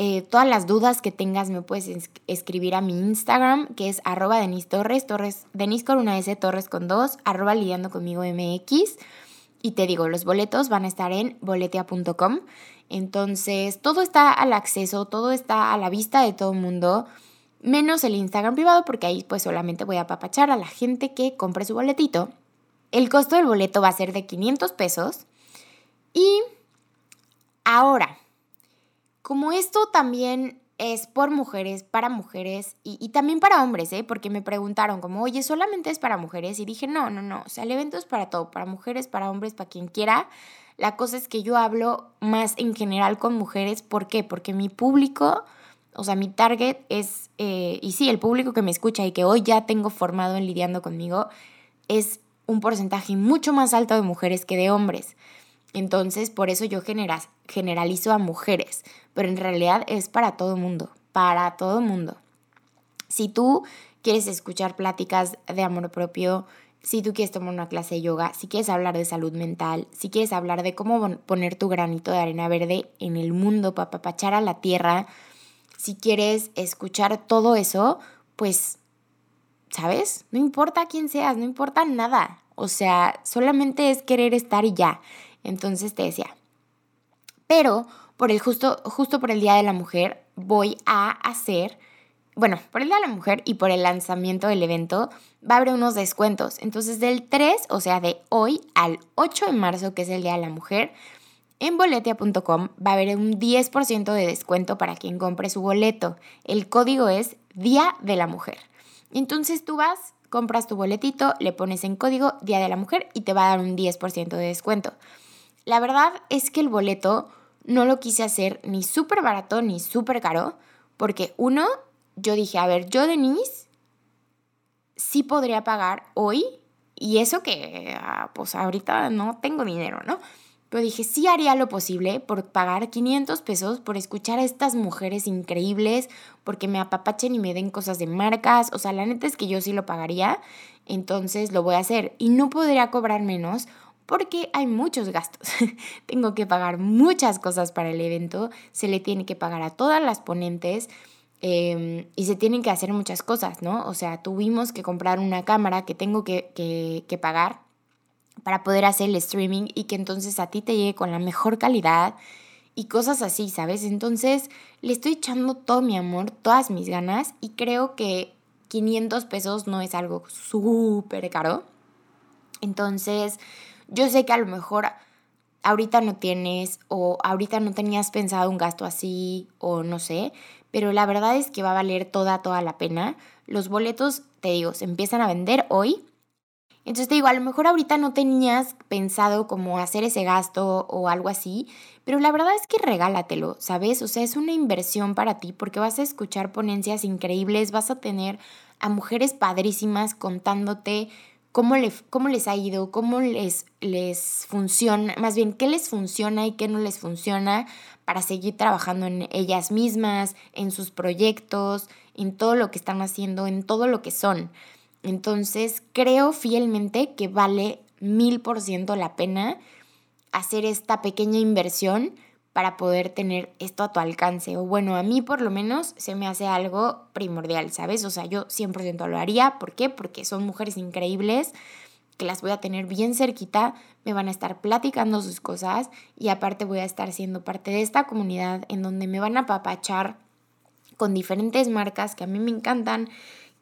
Eh, todas las dudas que tengas me puedes escribir a mi Instagram, que es arroba Denis Torres, Torres, Denis con una S, Torres con dos, arroba lidiando conmigo MX. Y te digo, los boletos van a estar en boletia.com. Entonces, todo está al acceso, todo está a la vista de todo el mundo. menos el Instagram privado porque ahí pues solamente voy a apapachar a la gente que compre su boletito. El costo del boleto va a ser de 500 pesos. Y ahora, como esto también es por mujeres, para mujeres y, también para hombres, ¿eh? porque me preguntaron como, oye, solamente es para mujeres y dije, no, no, no, o sea, el evento es para todo, para mujeres, para hombres, para quien quiera. La cosa es que yo hablo más en general con mujeres, ¿por qué? Porque mi público, o sea, mi target es, eh, y sí, el público que me escucha y que hoy ya tengo formado en lidiando conmigo, es un porcentaje mucho más alto de mujeres que de hombres. Entonces, por eso yo generalizo a mujeres, pero en realidad es para todo mundo, para todo mundo. Si tú quieres escuchar pláticas de amor propio, si tú quieres tomar una clase de yoga, si quieres hablar de salud mental, si quieres hablar de cómo poner tu granito de arena verde en el mundo para papachar a la tierra, si quieres escuchar todo eso, pues, ¿sabes? No importa quién seas, no importa nada. O sea, solamente es querer estar y ya. Entonces te decía, pero por el justo, justo por el Día de la Mujer voy a hacer, bueno, por el Día de la Mujer y por el lanzamiento del evento va a haber unos descuentos. Entonces del 3, o sea, de hoy al 8 de marzo, que es el Día de la Mujer, en boletia.com va a haber un 10% de descuento para quien compre su boleto. El código es Día de la Mujer. Entonces tú vas, compras tu boletito, le pones en código Día de la Mujer y te va a dar un 10% de descuento. La verdad es que el boleto no lo quise hacer ni súper barato ni súper caro, porque uno, yo dije, a ver, yo Denise sí podría pagar hoy, y eso que ah, pues ahorita no tengo dinero, ¿no? Pero dije, sí haría lo posible por pagar 500 pesos por escuchar a estas mujeres increíbles, porque me apapachen y me den cosas de marcas. O sea, la neta es que yo sí lo pagaría, entonces lo voy a hacer. Y no podría cobrar menos porque hay muchos gastos. Tengo que pagar muchas cosas para el evento, se le tiene que pagar a todas las ponentes em, y se tienen que hacer muchas cosas, ¿no? O sea, tuvimos que comprar una cámara que tengo que, que pagar para poder hacer el streaming y que entonces a ti te llegue con la mejor calidad y cosas así, ¿sabes? Entonces le estoy echando todo mi amor, todas mis ganas y creo que 500 pesos no es algo súper caro. Entonces, yo sé que a lo mejor ahorita no tienes o ahorita no tenías pensado un gasto así o no sé, pero la verdad es que va a valer toda, toda la pena. Los boletos, te digo, se empiezan a vender hoy. Entonces te digo, a lo mejor ahorita no tenías pensado como hacer ese gasto o algo así, pero la verdad es que regálatelo, ¿sabes? O sea, es una inversión para ti porque vas a escuchar ponencias increíbles, vas a tener a mujeres padrísimas contándote cómo, cómo les ha ido, cómo les, les funciona, más bien qué les funciona y qué no les funciona para seguir trabajando en ellas mismas, en sus proyectos, en todo lo que están haciendo, en todo lo que son. Entonces, creo fielmente que vale mil por ciento la pena hacer esta pequeña inversión para poder tener esto a tu alcance. O bueno, a mí por lo menos se me hace algo primordial, ¿sabes? O sea, yo 100% lo haría. ¿Por qué? Porque son mujeres increíbles que las voy a tener bien cerquita, me van a estar platicando sus cosas y aparte voy a estar siendo parte de esta comunidad en donde me van a papachar con diferentes marcas que a mí me encantan,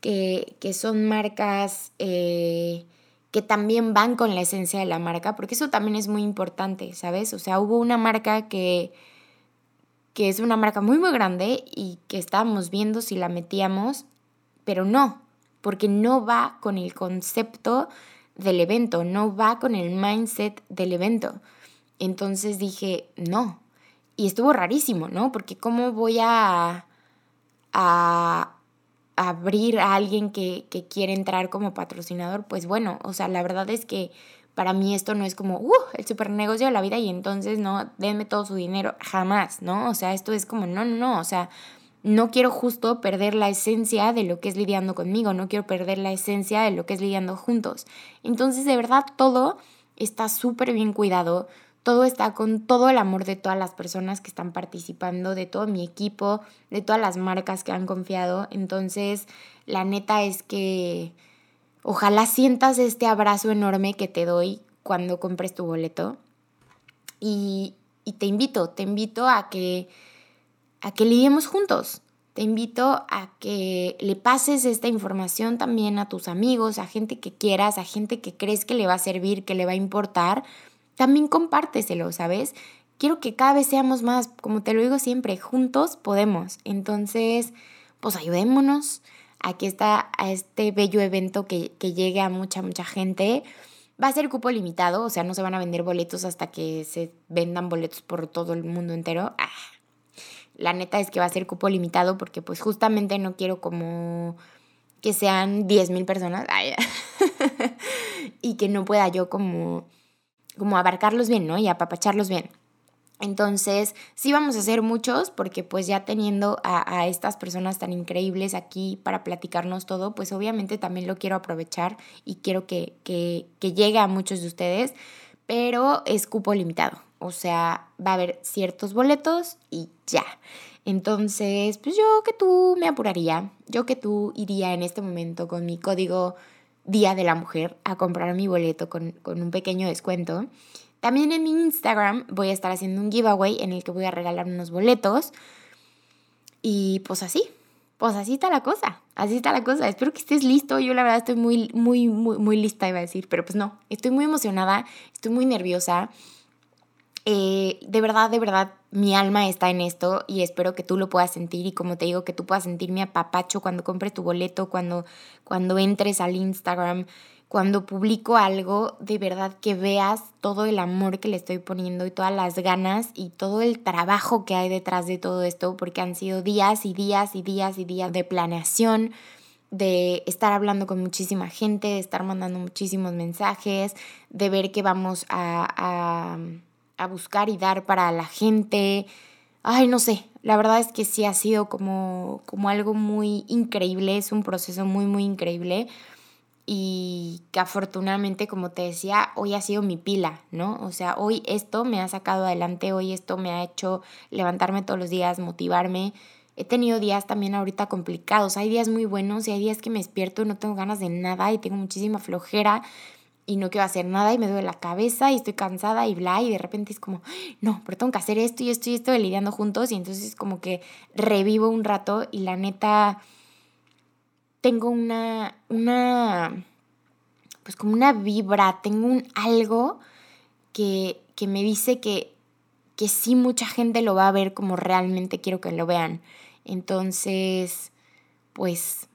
que, que son marcas... Eh, que también van con la esencia de la marca, porque eso también es muy importante, ¿sabes? O sea, hubo una marca que, que es una marca muy, muy grande y que estábamos viendo si la metíamos, pero no, porque no va con el concepto del evento, no va con el mindset del evento. Entonces dije, no. Y estuvo rarísimo, ¿no? Porque ¿cómo voy a, a, abrir a alguien que, que, quiere entrar como patrocinador, pues bueno, o sea, la verdad es que para mí esto no es como, uh, el super negocio de la vida y entonces no, denme todo su dinero, jamás, ¿no? O sea, esto es como, no, no, no, o sea, no quiero justo perder la esencia de lo que es lidiando conmigo, no quiero perder la esencia de lo que es lidiando juntos. Entonces, de verdad, todo está súper bien cuidado, todo está con todo el amor de todas las personas que están participando, de todo mi equipo, de todas las marcas que han confiado. Entonces, la neta es que ojalá sientas este abrazo enorme que te doy cuando compres tu boleto. Y, te invito, te invito a que, a que lidiemos juntos, te invito a que le pases esta información también a tus amigos, a gente que quieras, a gente que crees que le va a servir, que le va a importar. También compárteselo, ¿sabes? Quiero que cada vez seamos más, como te lo digo siempre, juntos podemos. Entonces, pues ayudémonos a que está a este bello evento que, que llegue a mucha, mucha gente. Va a ser cupo limitado, o sea, no se van a vender boletos hasta que se vendan boletos por todo el mundo entero. Ah, la neta es que va a ser cupo limitado porque pues justamente no quiero como que sean 10 mil personas y que no pueda yo como, como abarcarlos bien, ¿no? Y apapacharlos bien. Entonces, sí vamos a hacer muchos, porque pues ya teniendo a, estas personas tan increíbles aquí para platicarnos todo, pues obviamente también lo quiero aprovechar y quiero que, que, que llegue a muchos de ustedes, pero es cupo limitado. O sea, va a haber ciertos boletos y ya. Entonces, pues yo que tú me apuraría, yo que tú iría en este momento con mi código Día de la Mujer a comprar mi boleto con, con un pequeño descuento. También en mi Instagram voy a estar haciendo un giveaway en el que voy a regalar unos boletos. Y pues así, pues así está la cosa, así está la cosa. Espero que estés listo. Yo la verdad estoy muy, muy, muy, muy lista, iba a decir, pero pues no, estoy muy emocionada, estoy muy nerviosa. Eh, de verdad, de verdad, mi alma está en esto y espero que tú lo puedas sentir y como te digo, que tú puedas sentir mi apapacho cuando compres tu boleto, cuando, cuando entres al Instagram, cuando publico algo, de verdad que veas todo el amor que le estoy poniendo y todas las ganas y todo el trabajo que hay detrás de todo esto, porque han sido días y días y días y días de planeación, de estar hablando con muchísima gente, de estar mandando muchísimos mensajes, de ver que vamos a a buscar y dar para la gente. Ay, no sé, la verdad es que sí ha sido como, como algo muy increíble, es un proceso muy, muy increíble y que afortunadamente, como te decía, hoy ha sido mi pila, ¿no? O sea, hoy esto me ha sacado adelante, hoy esto me ha hecho levantarme todos los días, motivarme. He tenido días también ahorita complicados, hay días muy buenos y hay días que me despierto y no tengo ganas de nada y tengo muchísima flojera, y no quiero hacer nada y me duele la cabeza y estoy cansada y bla y de repente es como, no, pero tengo que hacer esto y esto y esto lidiando juntos y entonces como que revivo un rato y la neta tengo una, una, pues como una vibra, tengo un algo que, que me dice que, que sí mucha gente lo va a ver como realmente quiero que lo vean. Entonces, pues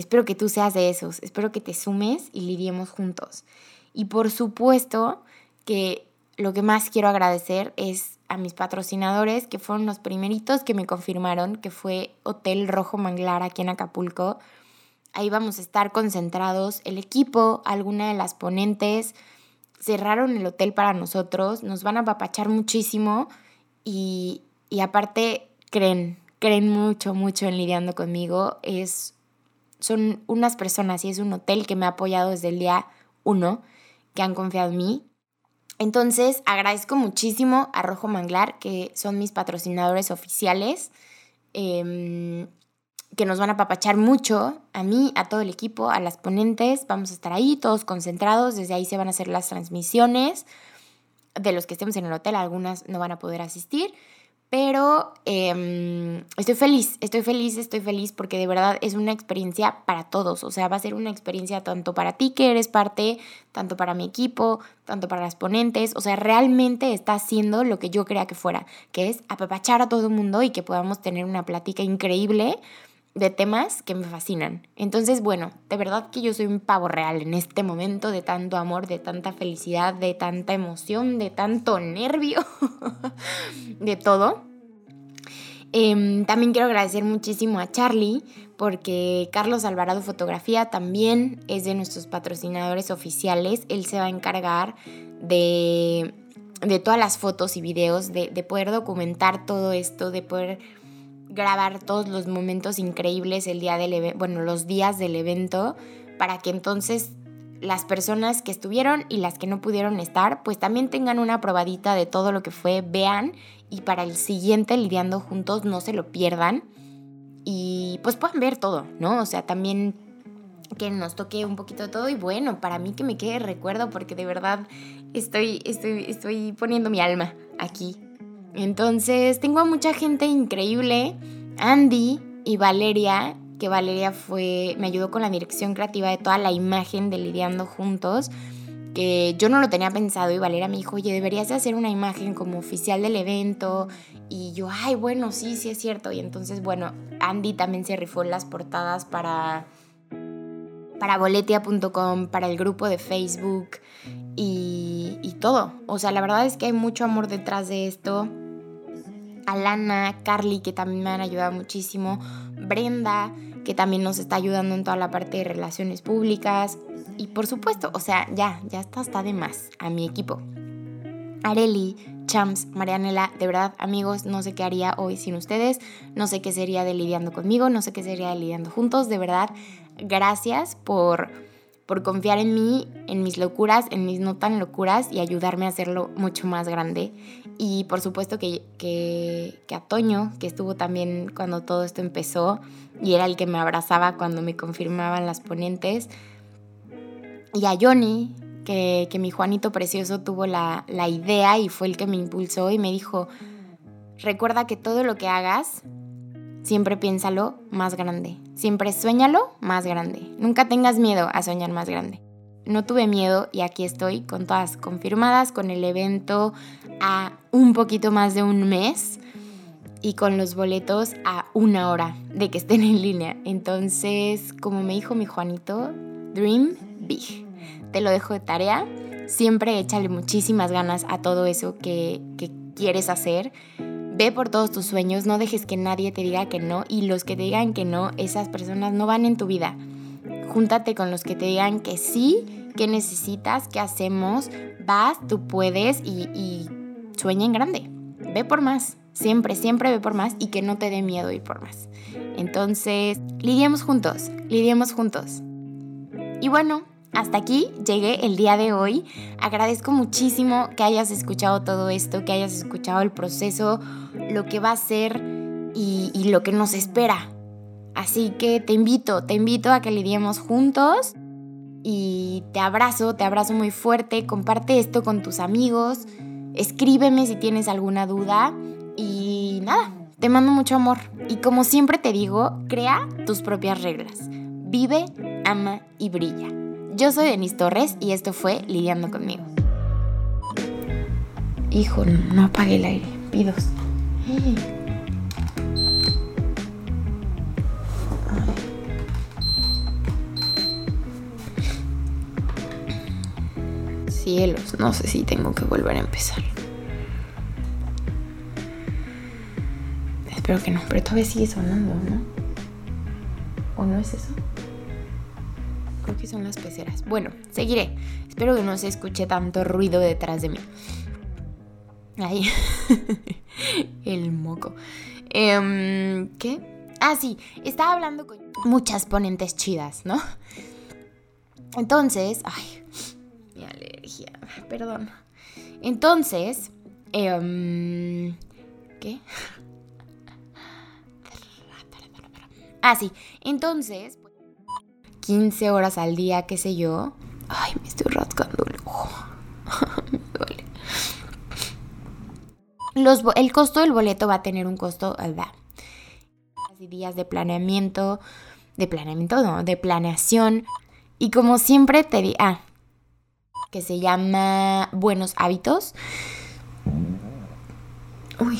espero que tú seas de esos, espero que te sumes y lidiemos juntos. Y por supuesto que lo que más quiero agradecer es a mis patrocinadores, que fueron los primeritos que me confirmaron, que fue Hotel Rojo Manglar aquí en Acapulco. Ahí vamos a estar concentrados. El equipo, alguna de las ponentes, cerraron el hotel para nosotros, nos van a apapachar muchísimo y, y aparte creen, creen mucho, mucho en lidiando conmigo. Es, son unas personas y es un hotel que me ha apoyado desde el día uno que han confiado en mí. Entonces, agradezco muchísimo a Rojo Manglar, que son mis patrocinadores oficiales, em, que nos van a papachar mucho, a mí, a todo el equipo, a las ponentes. Vamos a estar ahí, todos concentrados. Desde ahí se van a hacer las transmisiones. De los que estemos en el hotel, algunas no van a poder asistir. Pero em, estoy feliz, estoy feliz, estoy feliz porque de verdad es una experiencia para todos. O sea, va a ser una experiencia tanto para ti que eres parte, tanto para mi equipo, tanto para las ponentes. O sea, realmente está haciendo lo que yo creía que fuera, que es apapachar a todo el mundo y que podamos tener una plática increíble de temas que me fascinan. Entonces, bueno, de verdad que yo soy un pavo real en este momento de tanto amor, de tanta felicidad, de tanta emoción, de tanto nervio, de todo. Em, también quiero agradecer muchísimo a Charlie porque Carlos Alvarado Fotografía también es de nuestros patrocinadores oficiales. Él se va a encargar de, de todas las fotos y videos, de, de poder documentar todo esto, de poder grabar todos los momentos increíbles el día del bueno, los días del evento, para que entonces las personas que estuvieron y las que no pudieron estar, pues también tengan una probadita de todo lo que fue, vean y para el siguiente lidiando juntos no se lo pierdan y pues puedan ver todo, ¿no? O sea, también que nos toque un poquito de todo y bueno, para mí que me quede recuerdo porque de verdad estoy, estoy, estoy poniendo mi alma aquí entonces, tengo a mucha gente increíble. Andy, y Valeria, que Valeria fue, me ayudó con la dirección creativa de toda la imagen de Lidiando Juntos, que yo no lo tenía pensado y Valeria me dijo, oye, deberías de hacer una imagen como oficial del evento. Y yo, ay, bueno, sí, sí es cierto. Y entonces, bueno, Andy también se rifó las portadas para, para boletia.com, para el grupo de Facebook y, y todo. O sea, la verdad es que hay mucho amor detrás de esto. Alana, Carly, que también me han ayudado muchísimo, Brenda, que también nos está ayudando en toda la parte de relaciones públicas. Y por supuesto, o sea, ya, ya está hasta de más a mi equipo. Areli, Champs, Marianela, de verdad, amigos, no sé qué haría hoy sin ustedes, no sé qué sería de lidiando conmigo, no sé qué sería de lidiando juntos, de verdad, gracias por, por confiar en mí, en mis locuras, en mis no tan locuras y ayudarme a hacerlo mucho más grande. Y por supuesto que, que, a Toño, que estuvo también cuando todo esto empezó y era el que me abrazaba cuando me confirmaban las ponentes. Y a Johnny, que, que mi Juanito precioso tuvo la, la idea y fue el que me impulsó y me dijo, recuerda que todo lo que hagas, siempre piénsalo más grande, siempre suéñalo más grande, nunca tengas miedo a soñar más grande. No tuve miedo y aquí estoy con todas confirmadas, con el evento a un poquito más de un mes y con los boletos a una hora de que estén en línea. Entonces, como me dijo mi Juanito, Dream Big. Te lo dejo de tarea. Siempre échale muchísimas ganas a todo eso que, que quieres hacer. Ve por todos tus sueños, no dejes que nadie te diga que no y los que te digan que no, esas personas no van en tu vida. Júntate con los que te digan que sí, que necesitas, que hacemos, vas, tú puedes y, y sueña en grande. Ve por más, siempre, siempre ve por más y que no te dé miedo ir por más. Entonces, lidiemos juntos, lidiemos juntos. Y bueno, hasta aquí llegué el día de hoy. Agradezco muchísimo que hayas escuchado todo esto, que hayas escuchado el proceso, lo que va a ser y lo que nos espera. Así que te invito, te invito a que lidiemos juntos y te abrazo, te abrazo muy fuerte. Comparte esto con tus amigos. Escríbeme si tienes alguna duda. Y nada, te mando mucho amor. Y como siempre te digo, crea tus propias reglas. Vive, ama y brilla. Yo soy Denise Torres y esto fue Lidiando conmigo. Hijo, no apagué el aire. Pidos. Cielos, no sé si tengo que volver a empezar. Espero que no, pero todavía sigue sonando, ¿no? ¿O no es eso? Creo que son las peceras. Bueno, seguiré. Espero que no se escuche tanto ruido detrás de mí. Ahí. El moco. Em, ¿Qué? Ah, sí. Estaba hablando con muchas ponentes chidas, ¿no? Entonces. Ay. Alergia. Perdón. Entonces. Em, ¿Qué? Ah, sí. Entonces, 15 horas al día, qué sé yo. Ay, me estoy rascando el ojo. me duele. Los, el costo del boleto va a tener un costo, ¿verdad? días de planeamiento, de planeamiento, no, de planeación. Y como siempre te di, ah, que se llama Buenos Hábitos. Uy,